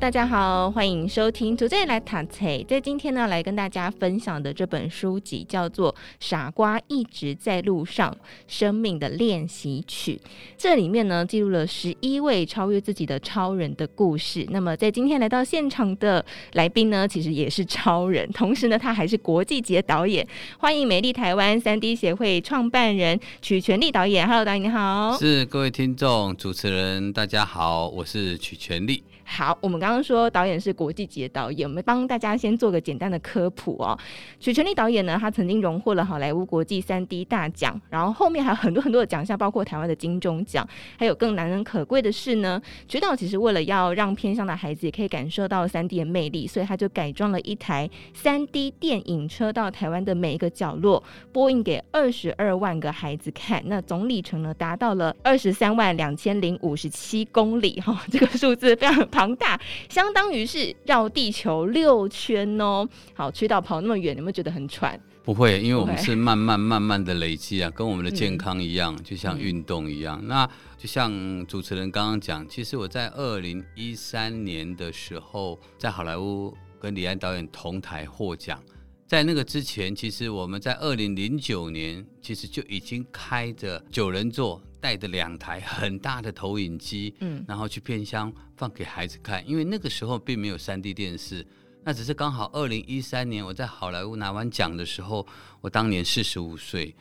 大家好，欢迎收听 Today 来读册。在今天呢，来跟大家分享的这本书籍叫做《傻瓜一直在路上：生命的练习曲》。这里面呢，记录了十一位超越自己的超人的故事。那么，在今天来到现场的来宾呢，其实也是超人，同时呢，他还是国际级的导演。欢迎美丽台湾三 D 协会创办人曲全利导演。Hello，导演你好。是各位听众、主持人，大家好，我是曲全利。好，我们刚刚刚说导演是国际级的导演，我们帮大家先做个简单的科普哦。曲权利导演呢，他曾经荣获了好莱坞国际三 D 大奖，然后后面还有很多很多的奖项，包括台湾的金钟奖。还有更难能可贵的是呢，曲导其实为了要让偏乡的孩子也可以感受到三 D 的魅力，所以他就改装了一台三 D 电影车到台湾的每一个角落，播映给二十二万个孩子看。那总里程呢，达到了二十三万两千零五十七公里，哈、这个数字非常庞大，相当于是绕地球六圈哦。好，曲导跑那么远，有没有觉得很喘？不会，因为我们是慢慢慢慢的累积啊，跟我们的健康一样，嗯、就像运动一样。嗯、那就像主持人刚刚讲，其实我在二零一三年的时候，在好莱坞跟李安导演同台获奖。在那个之前，其实我们在二零零九年，其实就已经开着九人座。带着两台很大的投影机，嗯，然后去偏乡放给孩子看，因为那个时候并没有三 D 电视，那只是刚好二零一三年我在好莱坞拿完奖的时候，我当年四十五岁，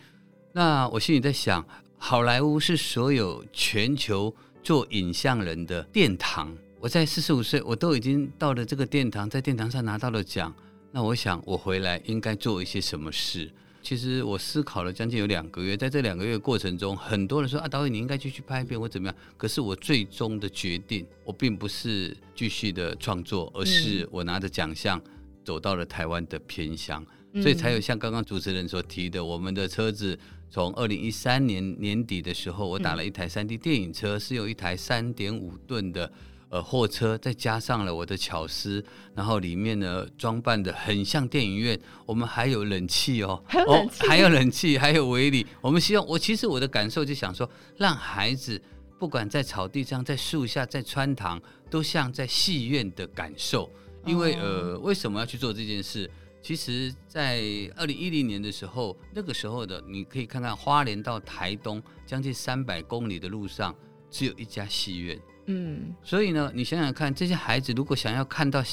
那我心里在想，好莱坞是所有全球做影像人的殿堂，我在四十五岁，我都已经到了这个殿堂，在殿堂上拿到了奖，那我想我回来应该做一些什么事。其实我思考了将近有两个月，在这两个月过程中，很多人说啊，导演你应该继续拍一遍或怎么样。可是我最终的决定，我并不是继续的创作，而是我拿着奖项走到了台湾的偏乡，嗯、所以才有像刚刚主持人所提的，我们的车子从二零一三年年底的时候，我打了一台三 D 电影车，是有一台三点五吨的。呃，货车再加上了我的巧思，然后里面呢装扮的很像电影院，我们还有冷气哦，还有冷气，哦，还有冷气，还有围篱。我们希望，我其实我的感受就想说，让孩子不管在草地上、在树下、在穿堂，都像在戏院的感受。因为呃，为什么要去做这件事？其实，在二零一零年的时候，那个时候的你可以看看花莲到台东将近三百公里的路上，只有一家戏院。嗯，所以呢，你想想看，这些孩子如果想要看到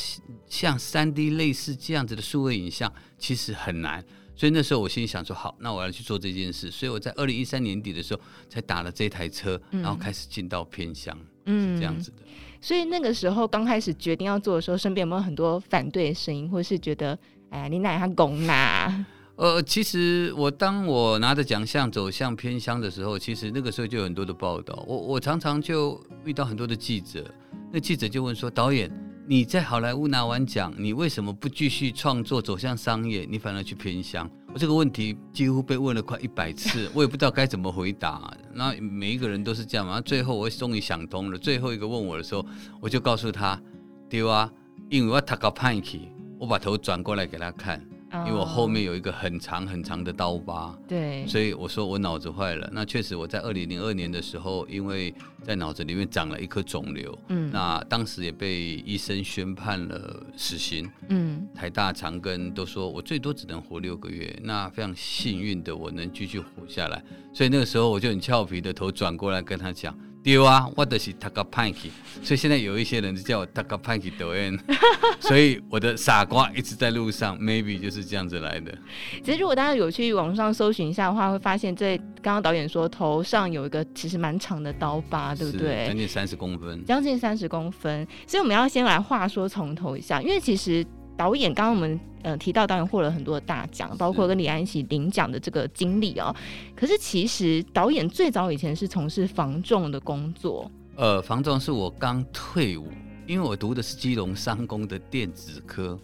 像三 D 类似这样子的数位影像，其实很难。所以那时候我心里想说，好，那我要去做这件事。所以我在二零一三年底的时候才打了这台车，然后开始进到偏乡，嗯，是这样子的。所以那个时候刚开始决定要做的时候，身边有没有很多反对的声音，或是觉得，哎呀，你奶他拱哪？呃，其实我当我拿着奖项走向偏乡的时候，其实那个时候就有很多的报道。我我常常就遇到很多的记者，那记者就问说：“导演，你在好莱坞拿完奖，你为什么不继续创作走向商业？你反而去偏乡？”我这个问题几乎被问了快一百次，我也不知道该怎么回答。那每一个人都是这样嘛。最后我终于想通了。最后一个问我的时候，我就告诉他：“对啊，因为我读到歹去，我把头转过来给他看。”因为我后面有一个很长很长的刀疤，对，所以我说我脑子坏了。那确实我在二零零二年的时候，因为在脑子里面长了一颗肿瘤，嗯，那当时也被医生宣判了死刑，嗯，台大长庚都说我最多只能活六个月。那非常幸运的我能继续活下来，所以那个时候我就很俏皮的头转过来跟他讲。对啊，我的是读个歹去，所以现在有一些人就叫我读个歹去抖音，所以我的傻瓜一直在路上，maybe 就是这样子来的。其实如果大家有去网上搜寻一下的话，会发现这刚刚导演说头上有一个其实蛮长的刀疤，对不对？将近三十公分，将近三十公分。所以我们要先来话说从头一下，因为其实。导演，刚刚我们呃提到导演获了很多的大奖，包括跟李安一起领奖的这个经历哦。可是其实导演最早以前是从事防重的工作。呃，防重是我刚退伍，因为我读的是基隆商工的电子科，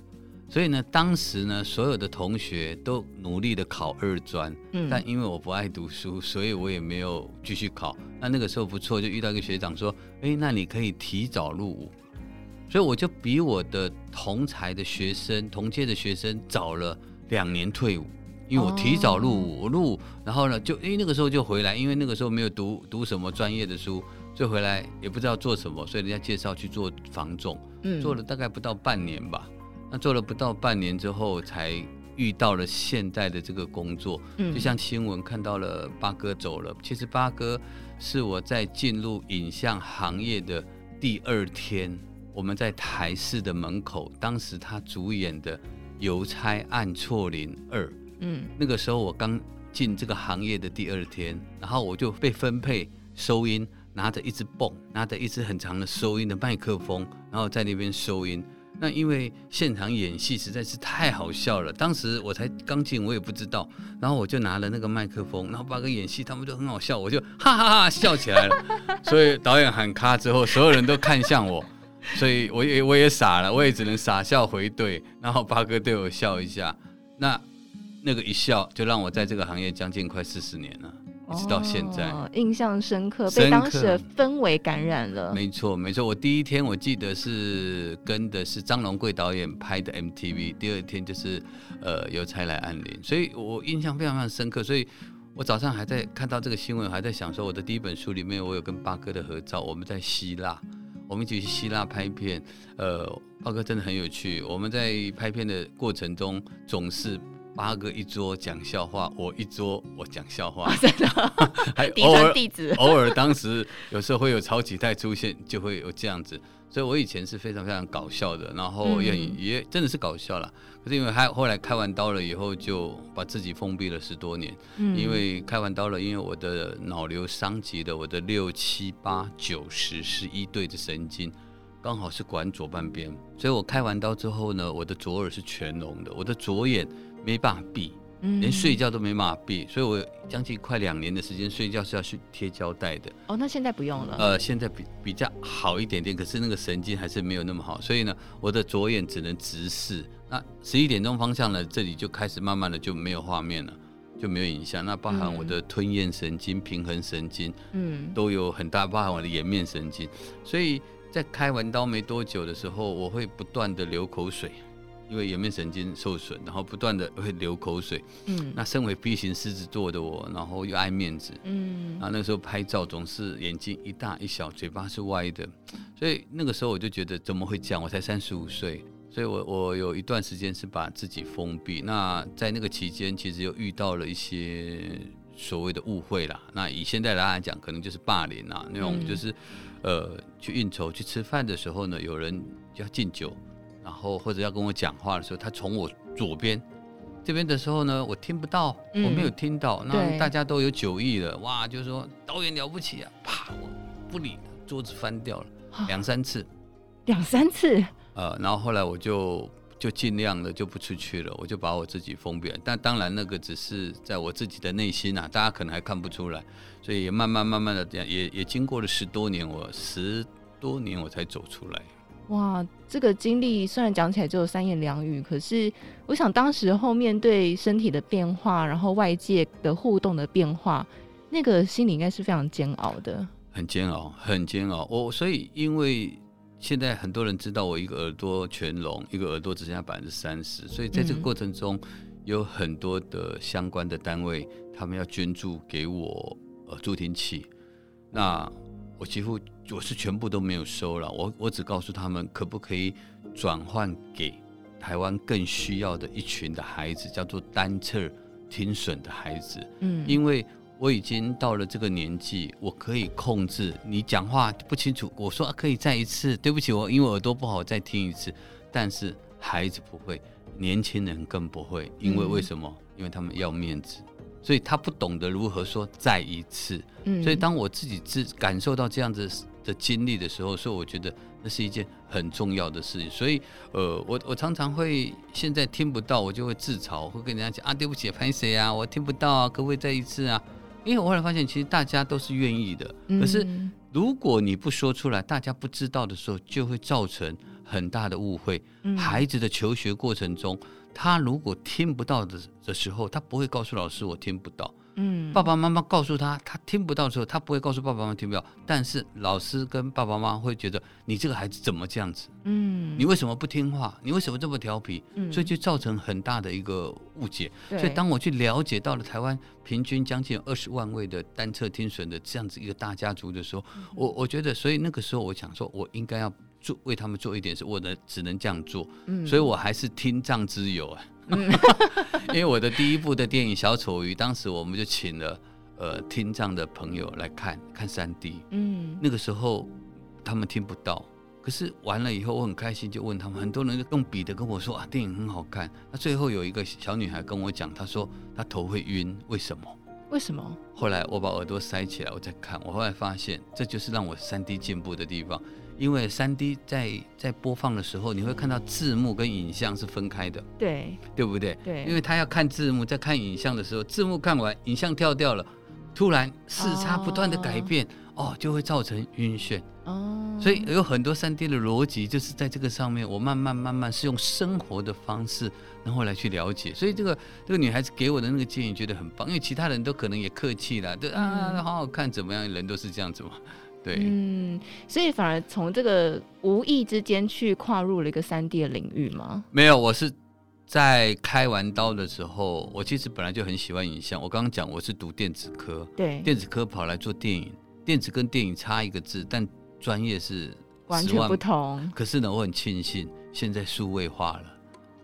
所以呢，当时呢，所有的同学都努力的考二专，嗯，但因为我不爱读书，所以我也没有继续考。那那个时候不错，就遇到一个学长说，哎，那你可以提早入伍，所以我就比我的同才的学生、同届的学生早了两年退伍，因为我提早入伍，我入伍，然后呢，就因为那个时候就回来，因为那个时候没有读读什么专业的书，就回来也不知道做什么，所以人家介绍去做房仲，嗯，做了大概不到半年吧。那做了不到半年之后，才遇到了现在的这个工作。嗯，就像新闻看到了八哥走了，其实八哥是我在进入影像行业的第二天，我们在台视的门口，当时他主演的《邮差按错铃二》。嗯，那个时候我刚进这个行业的第二天，然后我就被分配收音，拿着一支泵，拿着一支很长的收音的麦克风，然后在那边收音。那因为现场演戏实在是太好笑了，当时我才刚进，我也不知道，然后我就拿了那个麦克风，然后八个演戏，他们就很好笑，我就哈哈哈笑起来了。所以导演喊卡之后，所有人都看向我，所以我也我也傻了，我也只能傻笑回对，然后八哥对我笑一下，那那个一笑就让我在这个行业将近快四十年了。一直到现在，哦，印象深刻，被当时的氛围感染了。没错，没错。我第一天我记得是跟的是张龙贵导演拍的 MTV，第二天就是呃邮差来按铃，所以我印象非常非常深刻。所以我早上还在看到这个新闻，还在想说我的第一本书里面我有跟八哥的合照，我们在希腊，我们一起去希腊拍片。呃，八哥真的很有趣，我们在拍片的过程中总是。八哥一桌讲笑话，我一桌我讲笑话，真的，还偶尔 偶尔当时有时候会有超级带出现，就会有这样子，所以我以前是非常非常搞笑的，然后也、嗯、也真的是搞笑了。可是因为他后来开完刀了以后，就把自己封闭了十多年。嗯，因为开完刀了，因为我的脑瘤伤及了我的六七八九十十一对的神经，刚好是管左半边，所以我开完刀之后呢，我的左耳是全聋的，我的左眼。没办法闭，连睡觉都没办法闭，所以我将近快两年的时间睡觉是要去贴胶带的。哦，那现在不用了。呃，现在比比较好一点点，可是那个神经还是没有那么好，所以呢，我的左眼只能直视。那十一点钟方向呢，这里就开始慢慢的就没有画面了，就没有影像。那包含我的吞咽神经、平衡神经，嗯，都有很大，包含我的颜面神经。所以在开完刀没多久的时候，我会不断的流口水。因为颜面神经受损，然后不断的会流口水。嗯，那身为 B 型狮子座的我，然后又爱面子。嗯，啊，那个时候拍照总是眼睛一大一小，嘴巴是歪的，所以那个时候我就觉得怎么会这样？我才三十五岁，所以我我有一段时间是把自己封闭。那在那个期间，其实又遇到了一些所谓的误会啦。那以现在来讲，可能就是霸凌啊，那种就是，嗯、呃，去应酬去吃饭的时候呢，有人要敬酒。然后或者要跟我讲话的时候，他从我左边这边的时候呢，我听不到，嗯、我没有听到。那大家都有酒意了，哇，就是说导演了不起啊，啪，我不理，桌子翻掉了，两三次，两三次。呃，然后后来我就就尽量的就不出去了，我就把我自己封闭了。但当然那个只是在我自己的内心啊，大家可能还看不出来，所以也慢慢慢慢的这样，也也经过了十多年，我十多年我才走出来。哇，这个经历虽然讲起来只有三言两语，可是我想当时后面对身体的变化，然后外界的互动的变化，那个心里应该是非常煎熬的。很煎熬，很煎熬。我所以因为现在很多人知道我一个耳朵全聋，一个耳朵只剩下百分之三十，所以在这个过程中有很多的相关的单位，他们要捐助给我呃助听器。那我几乎我是全部都没有收了，我我只告诉他们可不可以转换给台湾更需要的一群的孩子，叫做单侧听损的孩子。嗯，因为我已经到了这个年纪，我可以控制你讲话不清楚，我说可以再一次，对不起，我因为耳朵不好再听一次，但是孩子不会，年轻人更不会，因为为什么？嗯，因为他们要面子。所以他不懂得如何说再一次，嗯，所以当我自己自感受到这样子的经历的时候，所以我觉得那是一件很重要的事情。所以，呃，我我常常会现在听不到，我就会自嘲，会跟人家讲啊，对不起，拍谁啊，我听不到啊，可不可以再一次啊？因为我后来发现，其实大家都是愿意的，可是如果你不说出来，大家不知道的时候，就会造成很大的误会。嗯、孩子的求学过程中，他如果听不到的的时候，他不会告诉老师我听不到。嗯，爸爸妈妈告诉他他听不到的时候，他不会告诉爸爸妈妈听不到。但是老师跟爸爸妈妈会觉得你这个孩子怎么这样子？嗯，你为什么不听话？你为什么这么调皮？嗯，所以就造成很大的一个误解。所以当我去了解到了台湾平均将近二十万位的单侧听损的这样子一个大家族的时候，嗯、我我觉得，所以那个时候我想说，我应该要做为他们做一点事，我的只能这样做。嗯，所以我还是听障之友啊。嗯、因为我的第一部的电影《小丑鱼》，当时我们就请了。呃，听障的朋友来看看三 D，嗯，那个时候他们听不到，可是完了以后我很开心，就问他们，很多人就用笔的跟我说啊，电影很好看。那最后有一个小女孩跟我讲，她说她头会晕，为什么？为什么？后来我把耳朵塞起来，我在看，我后来发现这就是让我三 D 进步的地方，因为三 D 在在播放的时候，你会看到字幕跟影像是分开的，对，对不对？对，因为他要看字幕，在看影像的时候，字幕看完，影像跳掉了。突然视差不断的改变，oh. 哦，就会造成晕眩哦。Oh. 所以有很多三 D 的逻辑就是在这个上面，我慢慢慢慢是用生活的方式，然后来去了解。所以这个这个女孩子给我的那个建议觉得很棒，因为其他人都可能也客气了，对啊，好好看怎么样？人都是这样子嘛，对。嗯，所以反而从这个无意之间去跨入了一个三 D 的领域吗？没有，我是。在开完刀的时候，我其实本来就很喜欢影像。我刚刚讲我是读电子科，对，电子科跑来做电影，电子跟电影差一个字，但专业是完全不同。可是呢，我很庆幸现在数位化了，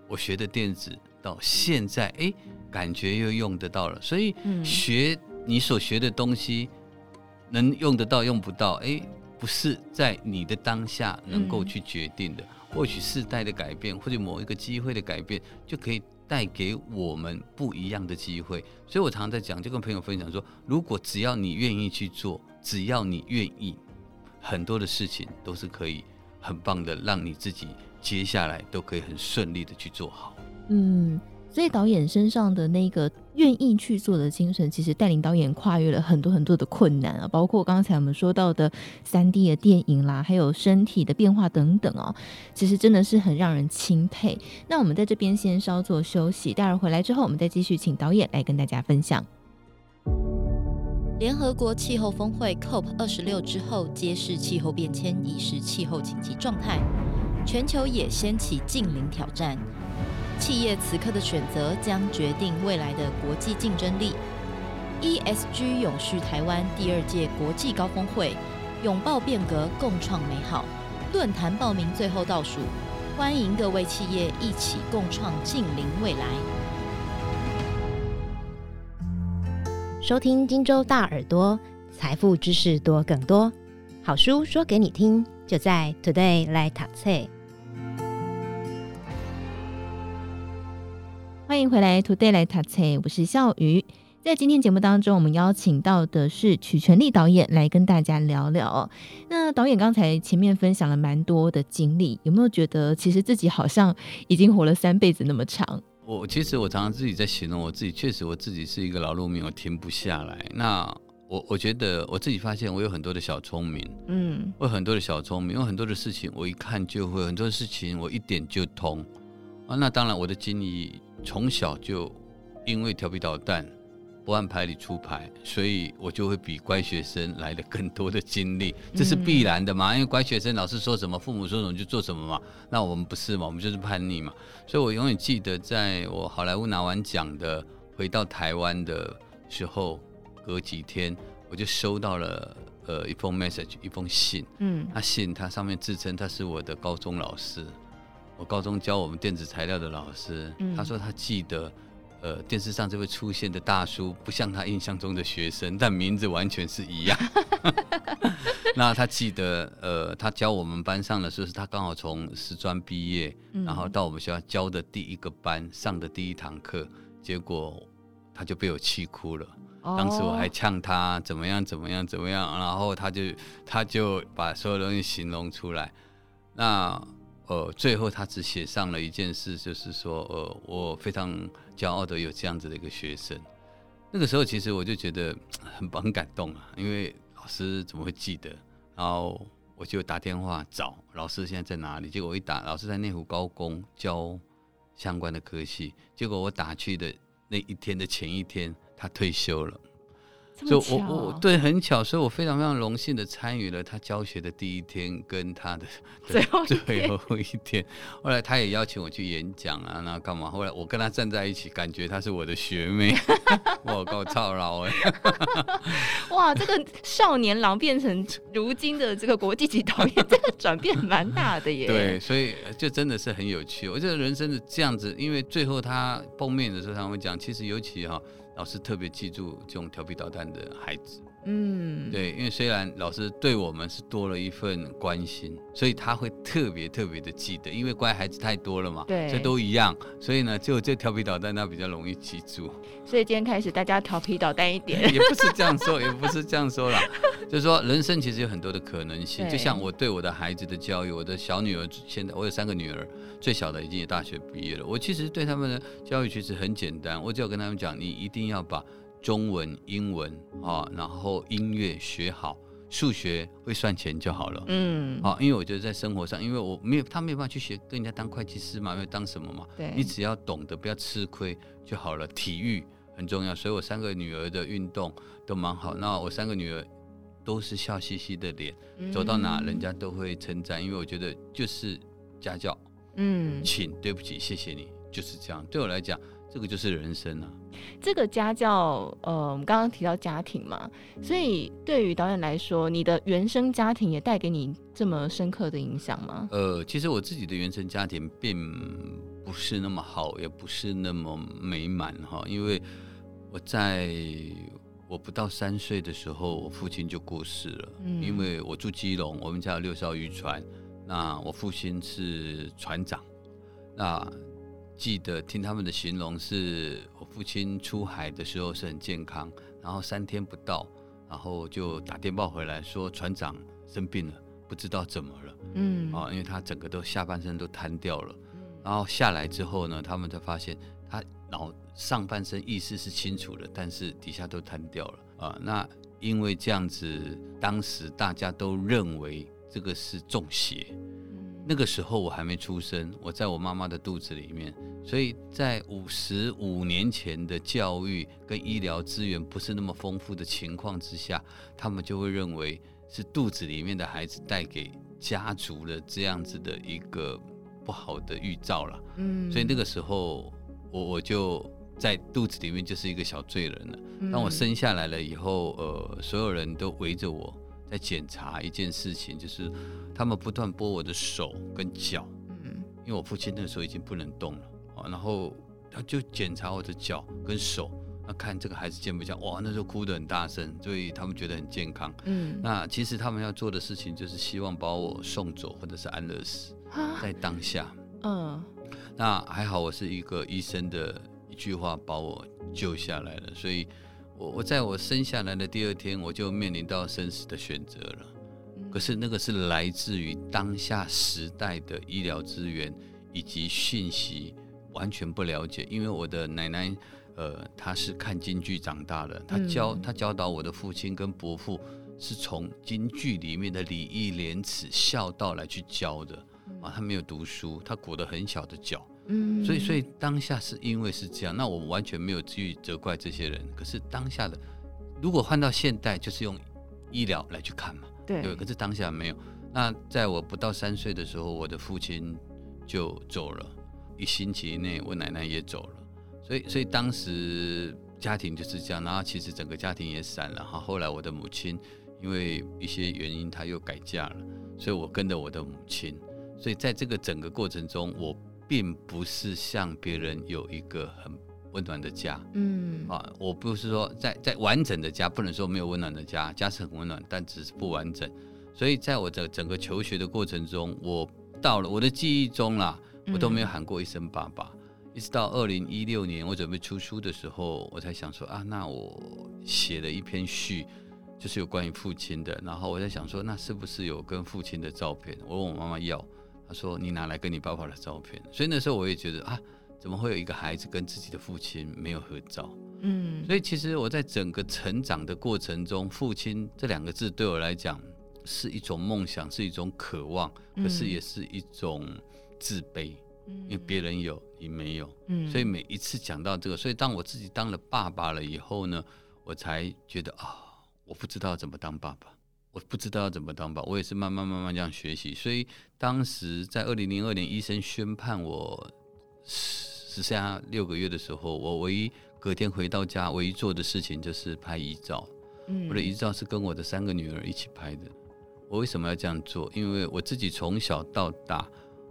我学的电子到现在，哎，感觉又用得到了。所以学你所学的东西，能用得到用不到，哎，不是在你的当下能够去决定的。嗯或许世代的改变，或者某一个机会的改变，就可以带给我们不一样的机会。所以我常常在讲，就跟朋友分享说，如果只要你愿意去做，只要你愿意，很多的事情都是可以很棒的，让你自己接下来都可以很顺利的去做好。嗯。所以导演身上的那个愿意去做的精神，其实带领导演跨越了很多很多的困难啊，包括刚才我们说到的三 D 的电影啦，还有身体的变化等等哦，其实真的是很让人钦佩。那我们在这边先稍作休息，待会儿回来之后，我们再继续请导演来跟大家分享。联合国气候峰会 COP 二十六之后，揭示气候变迁已是气候紧急状态，全球也掀起净零挑战。企业此刻的选择将决定未来的国际竞争力。ESG 永续台湾第二届国际高峰会，拥抱变革，共创美好。论坛报名最后倒数，欢迎各位企业一起共创净零未来。收听荆州大耳朵，财富知识多更多，好书说给你听，就在 Today 来读册。欢迎回来，Today 来读册，我是笑鱼。在今天节目当中，我们邀请到的是曲全力导演来跟大家聊聊。那导演刚才前面分享了蛮多的经历，有没有觉得其实自己好像已经活了三辈子那么长？我其实我常常自己在形容我自己，确实我自己是一个劳碌命，我停不下来。那我我觉得我自己发现我有很多的小聪明，嗯，我有很多的小聪明，有很多的事情我一看就会，很多的事情我一点就通啊。那当然我的经历。从小就因为调皮捣蛋，不按牌理出牌，所以我就会比乖学生来的更多的精力，这是必然的嘛？因为乖学生老师说什么，父母说什么就做什么嘛。那我们不是嘛？我们就是叛逆嘛。所以我永远记得，在我好莱坞拿完奖的回到台湾的时候，隔几天我就收到了呃一封 message，一封信。嗯，他信他上面自称他是我的高中老师。我高中教我们电子材料的老师，嗯、他说他记得，呃，电视上这位出现的大叔不像他印象中的学生，但名字完全是一样。那他记得，呃，他教我们班上的时候，是他刚好从师专毕业，嗯、然后到我们学校教的第一个班上的第一堂课，结果他就被我气哭了。哦、当时我还呛他怎么样怎么样怎么样，然后他就他就把所有东西形容出来，那。呃，最后他只写上了一件事，就是说，呃，我非常骄傲的有这样子的一个学生。那个时候，其实我就觉得很很感动啊，因为老师怎么会记得？然后我就打电话找老师现在在哪里。结果我一打，老师在内湖高工教相关的科系。结果我打去的那一天的前一天，他退休了。所以我我对很巧，所以我非常非常荣幸的参与了他教学的第一天跟他的 最后最后一天。后来他也邀请我去演讲啊，那干嘛？后来我跟他站在一起，感觉他是我的学妹，我够操劳哎！哇，这个少年郎变成如今的这个国际级导演，这个转变蛮大的耶。对，所以就真的是很有趣。我觉得人生的这样子，因为最后他碰面的时候，他会讲，其实尤其哈。老师特别记住这种调皮捣蛋的孩子，嗯，对，因为虽然老师对我们是多了一份关心，所以他会特别特别的记得，因为乖孩子太多了嘛，对，这都一样，所以呢，就这调皮捣蛋他比较容易记住。所以今天开始大家调皮捣蛋一点，也不是这样说，也不是这样说啦，就是说人生其实有很多的可能性，就像我对我的孩子的教育，我的小女儿现在我有三个女儿。最小的已经也大学毕业了。我其实对他们的教育其实很简单，我只要跟他们讲，你一定要把中文、英文啊，然后音乐学好，数学会算钱就好了。嗯，好，因为我觉得在生活上，因为我没有他没有办法去学跟人家当会计师嘛，没有当什么嘛。对，你只要懂得不要吃亏就好了。体育很重要，所以我三个女儿的运动都蛮好。那我三个女儿都是笑嘻嘻的脸，走到哪人家都会称赞，因为我觉得就是家教。嗯，请对不起，谢谢你，就是这样。对我来讲，这个就是人生啊。这个家教，呃，我们刚刚提到家庭嘛，所以对于导演来说，你的原生家庭也带给你这么深刻的影响吗？呃，其实我自己的原生家庭并不是那么好，也不是那么美满哈。因为我在我不到三岁的时候，我父亲就过世了。嗯，因为我住基隆，我们家有六艘渔船。那我父亲是船长，那记得听他们的形容是，我父亲出海的时候是很健康，然后三天不到，然后就打电报回来说船长生病了，不知道怎么了，嗯，啊，因为他整个都下半身都瘫掉了，然后下来之后呢，他们才发现他脑上半身意识是清楚的，但是底下都瘫掉了，啊，那因为这样子，当时大家都认为。这个是中邪，那个时候我还没出生，我在我妈妈的肚子里面，所以在五十五年前的教育跟医疗资源不是那么丰富的情况之下，他们就会认为是肚子里面的孩子带给家族的这样子的一个不好的预兆了。嗯，所以那个时候我我就在肚子里面就是一个小罪人了。当我生下来了以后，呃，所有人都围着我。在检查一件事情，就是他们不断拨我的手跟脚，嗯，因为我父亲那个时候已经不能动了，啊，然后他就检查我的脚跟手，那看这个孩子健不健，哇，那时候哭得很大声，所以他们觉得很健康，嗯，那其实他们要做的事情就是希望把我送走或者是安乐死，在当下，嗯，那还好我是一个医生的一句话把我救下来了，所以。我我在我生下来的第二天，我就面临到生死的选择了。可是那个是来自于当下时代的医疗资源以及讯息完全不了解。因为我的奶奶，呃，她是看京剧长大的，她教她教导我的父亲跟伯父是从京剧里面的礼义廉耻孝道来去教的啊。他没有读书，他裹得很小的脚。嗯，所以所以当下是因为是这样，那我完全没有去责怪这些人。可是当下的，如果换到现代，就是用医疗来去看嘛，对，对。可是当下没有。那在我不到三岁的时候，我的父亲就走了，一星期内我奶奶也走了。所以所以当时家庭就是这样，然后其实整个家庭也散了。哈，后来我的母亲因为一些原因，她又改嫁了，所以我跟着我的母亲。所以在这个整个过程中，我。并不是像别人有一个很温暖的家，嗯啊，我不是说在在完整的家，不能说没有温暖的家，家是很温暖，但只是不完整。所以在我的整个求学的过程中，我到了我的记忆中啦，我都没有喊过一声爸爸。嗯、一直到二零一六年我准备出书的时候，我才想说啊，那我写了一篇序，就是有关于父亲的。然后我在想说，那是不是有跟父亲的照片？我问我妈妈要。他说：“你拿来跟你爸爸的照片。”所以那时候我也觉得啊，怎么会有一个孩子跟自己的父亲没有合照？嗯，所以其实我在整个成长的过程中，“父亲”这两个字对我来讲是一种梦想，是一种渴望，可是也是一种自卑，嗯、因为别人有你没有，嗯，所以每一次讲到这个，所以当我自己当了爸爸了以后呢，我才觉得啊，我不知道怎么当爸爸，我不知道要怎么当爸爸，我也是慢慢慢慢这样学习。所以当时在二零零二年医生宣判我只剩下六个月的时候，我唯一隔天回到家唯一做的事情就是拍遗照。我的遗照是跟我的三个女儿一起拍的。我为什么要这样做？因为我自己从小到大，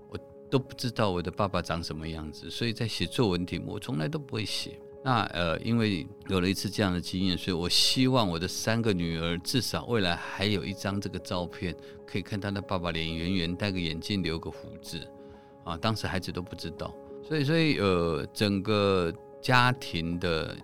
我都不知道我的爸爸长什么样子，所以在写作文题目，我从来都不会写。那呃，因为有了一次这样的经验，所以我希望我的三个女儿至少未来还有一张这个照片，可以看她的爸爸脸圆圆，戴个眼镜，留个胡子。啊，当时孩子都不知道，所以所以呃，整个家庭的。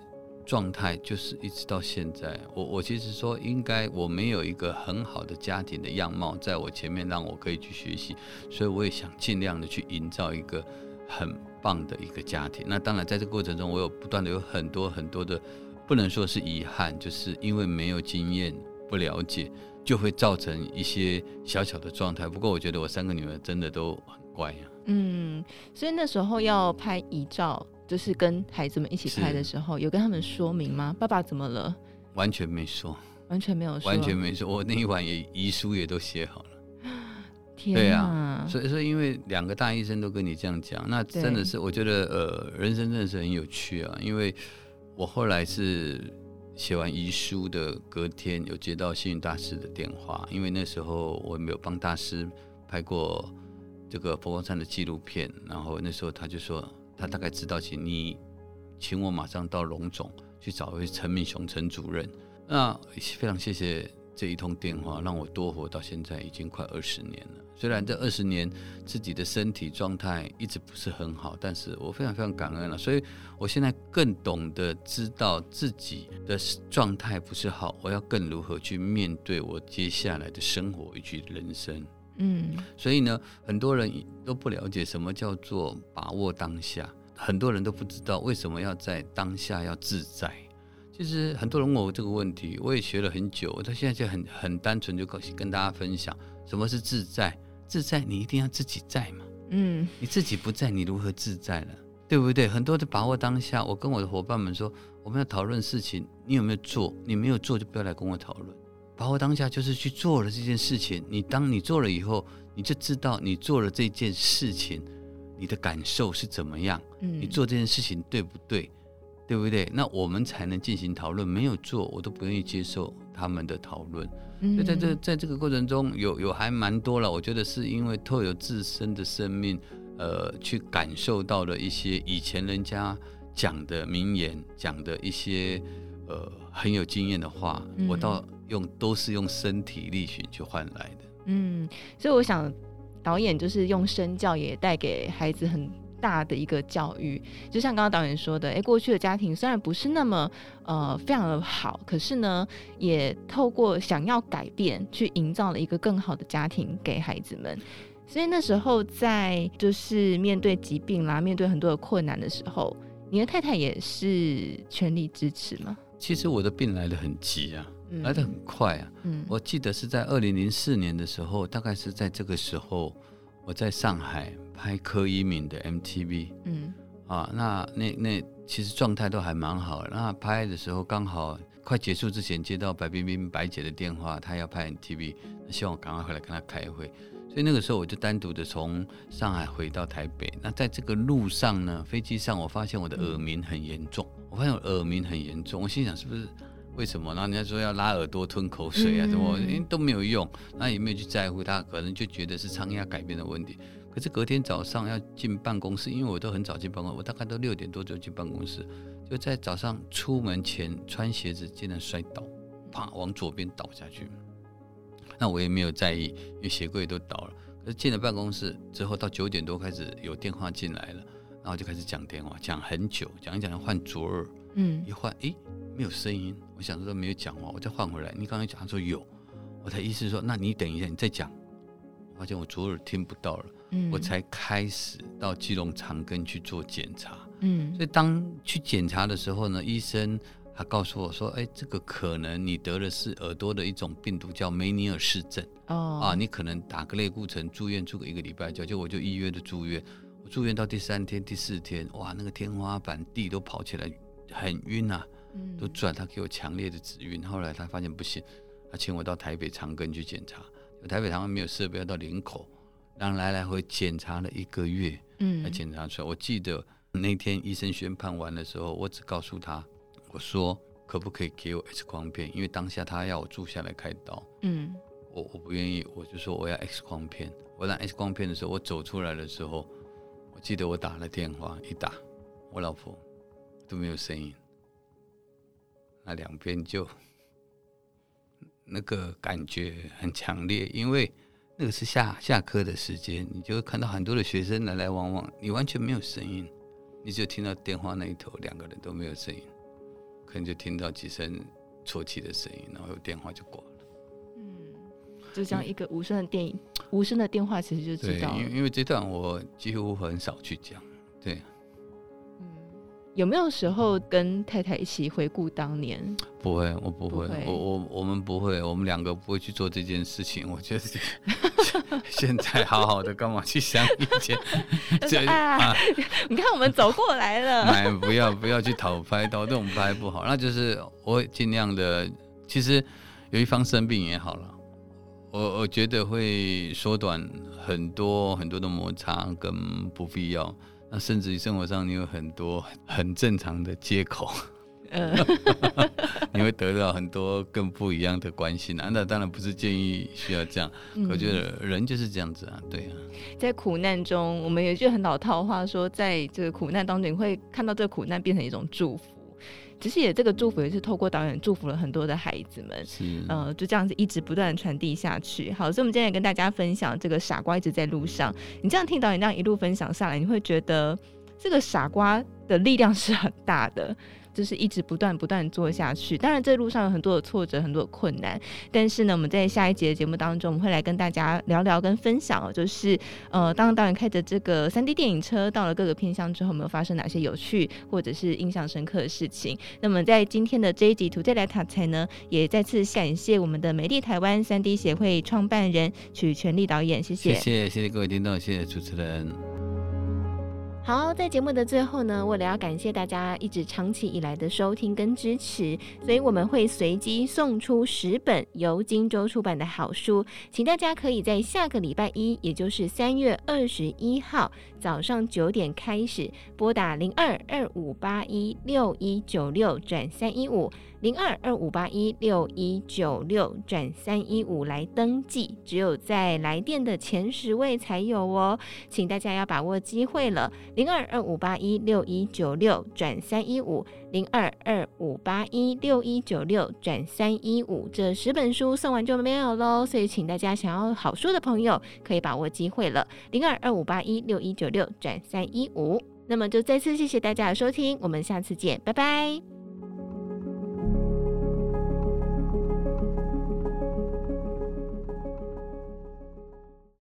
状态就是一直到现在，我我其实说应该我没有一个很好的家庭的样貌在我前面让我可以去学习，所以我也想尽量的去营造一个很棒的一个家庭。那当然在这个过程中，我有不断的有很多很多的，不能说是遗憾，就是因为没有经验、不了解，就会造成一些小小的状态。不过我觉得我三个女儿真的都很乖呀。嗯，所以那时候要拍遗照。就是跟孩子们一起拍的时候，有跟他们说明吗？爸爸怎么了？完全没说，完全没有说，完全没说。我那一晚也遗书也都写好了。对啊，所以说因为两个大医生都跟你这样讲，那真的是我觉得呃，人生真的是很有趣啊。因为我后来是写完遗书的隔天，有接到幸运大师的电话，因为那时候我没有帮大师拍过这个佛光山的纪录片，然后那时候他就说。他大概知道，请你，请我马上到龙总去找一位陈明雄陈主任。那非常谢谢这一通电话，让我多活到现在已经快二十年了。虽然这二十年自己的身体状态一直不是很好，但是我非常非常感恩了。所以我现在更懂得知道自己的状态不是好，我要更如何去面对我接下来的生活以及人生。嗯，所以呢，很多人都不了解什么叫做把握当下，很多人都不知道为什么要在当下要自在。其实很多人问我这个问题，我也学了很久，我到现在就很很单纯，就跟大家分享什么是自在。自在，你一定要自己在嘛。嗯，你自己不在，你如何自在呢？对不对？很多的把握当下，我跟我的伙伴们说，我们要讨论事情，你有没有做？你没有做，就不要来跟我讨论。把握当下就是去做了这件事情。你当你做了以后，你就知道你做了这件事情，你的感受是怎么样。嗯，你做这件事情对不对？对不对？那我们才能进行讨论。没有做，我都不愿意接受他们的讨论。嗯，所以在这在这个过程中有有还蛮多了。我觉得是因为透有自身的生命，呃，去感受到了一些以前人家讲的名言，讲的一些呃很有经验的话，嗯，我倒。用都是用身体力行去换来的。嗯，所以我想导演就是用身教也带给孩子很大的一个教育。就像刚刚导演说的，哎，过去的家庭虽然不是那么呃非常的好，可是呢，也透过想要改变，去营造了一个更好的家庭给孩子们。所以那时候在就是面对疾病啦，面对很多的困难的时候，你的太太也是全力支持吗？其实我的病来的很急啊。来的很快啊！嗯，我记得是在二零零四年的时候，大概是在这个时候，我在上海拍柯以敏的 MTV。嗯，啊，那那那其实状态都还蛮好。那拍的时候刚好快结束之前，接到白冰冰白姐的电话，她要拍 MTV，希望我赶快回来跟她开会。所以那个时候我就单独的从上海回到台北。那在这个路上呢，飞机上我发现我的耳鸣很严重。我发现我耳鸣很严重，我心想是不是？为什么？然后人家说要拉耳朵吞口水啊，什么、嗯、都没有用，那也没有去在乎他，可能就觉得是仓压改变的问题。可是隔天早上要进办公室，因为我都很早进办公室，我大概都六点多就进办公室，就在早上出门前穿鞋子竟然摔倒，啪往左边倒下去。那我也没有在意，因为鞋柜都倒了。可是进了办公室之后，到九点多开始有电话进来了，然后就开始讲电话，讲很久，讲一讲要换左耳，嗯，一换，诶。没有声音，我想说没有讲话，我再换回来。你刚才讲，他说有，我才意思说，那你等一下，你再讲。我发现我左耳听不到了，嗯，我才开始到基隆长庚去做检查，嗯，所以当去检查的时候呢，医生他告诉我说：“哎，这个可能你得的是耳朵的一种病毒，叫梅尼尔氏症。哦，啊，你可能打个类固醇，住院住个一个礼拜就就我就预约的住院。我住院到第三天、第四天，哇，那个天花板地都跑起来，很晕啊，都转。他给我强烈的止晕。后来他发现不行，他请我到台北长庚去检查。台北长庚没有设备，要到林口，然后来来回检查了一个月，嗯，才检查出来。我记得那天医生宣判完的时候，我只告诉他。”我说可不可以给我 X 光片？因为当下他要我住下来开刀。嗯，我我不愿意，我就说我要 X 光片。我拿 X 光片的时候，我走出来的时候，我记得我打了电话，一打，我老婆都没有声音。那两边就那个感觉很强烈，因为那个是下下课的时间，你就会看到很多的学生来来往往，你完全没有声音，你只有听到电话那一头两个人都没有声音。可能就听到几声啜泣的声音，然后有电话就挂了。嗯，就像一个无声的电影，嗯、无声的电话，其实就知道。对，因为因为这段我几乎很少去讲。对。有没有时候跟太太一起回顾当年？不会，我不会，不会我我我们不会，我们两个不会去做这件事情。我觉得 现在好好的，干嘛去想以前？这啊，你看我们走过来了。哎，不要不要去讨拍，讨这种拍不好。那就是我会尽量的。其实有一方生病也好了，我我觉得会缩短很多很多的摩擦跟不必要。那甚至于生活上，你有很多很正常的借口，呃，你会得到很多更不一样的关心啊。那当然不是建议需要这样，嗯、我觉得人就是这样子啊，对啊。在苦难中，我们有一句很老套话说，在这个苦难当中，你会看到这个苦难变成一种祝福。其实也这个祝福也是透过导演祝福了很多的孩子们，是呃，就这样子一直不断传递下去。好，所以我们今天也跟大家分享这个傻瓜一直在路上。你这样听导演这样一路分享下来，你会觉得这个傻瓜的力量是很大的。就是一直不断不断做下去，当然这路上有很多的挫折，很多的困难，但是呢，我们在下一集的节目当中，我们会来跟大家聊聊跟分享，就是呃，当导演开着这个三 D 电影车到了各个片乡之后，有没有发生哪些有趣或者是印象深刻的事情？那么在今天的这一集《Today 来塔才》呢，也再次感谢我们的美丽台湾三 D 协会创办人曲全力导演，谢谢，谢谢，谢谢各位听众，谢谢主持人。好，在节目的最后呢，为了要感谢大家一直长期以来的收听跟支持，所以我们会随机送出十本由金州出版的好书，请大家可以在下个礼拜一，也就是三月二十一号早上九点开始拨打零二二五八一六一九六转三一五。零二二五八一六一九六转三一五来登记，只有在来电的前十位才有哦，请大家要把握机会了。零二二五八一六一九六转三一五，零二二五八一六一九六转三一五，这十本书送完就没有喽，所以请大家想要好书的朋友可以把握机会了。零二二五八一六一九六转三一五，那么就再次谢谢大家的收听，我们下次见，拜拜。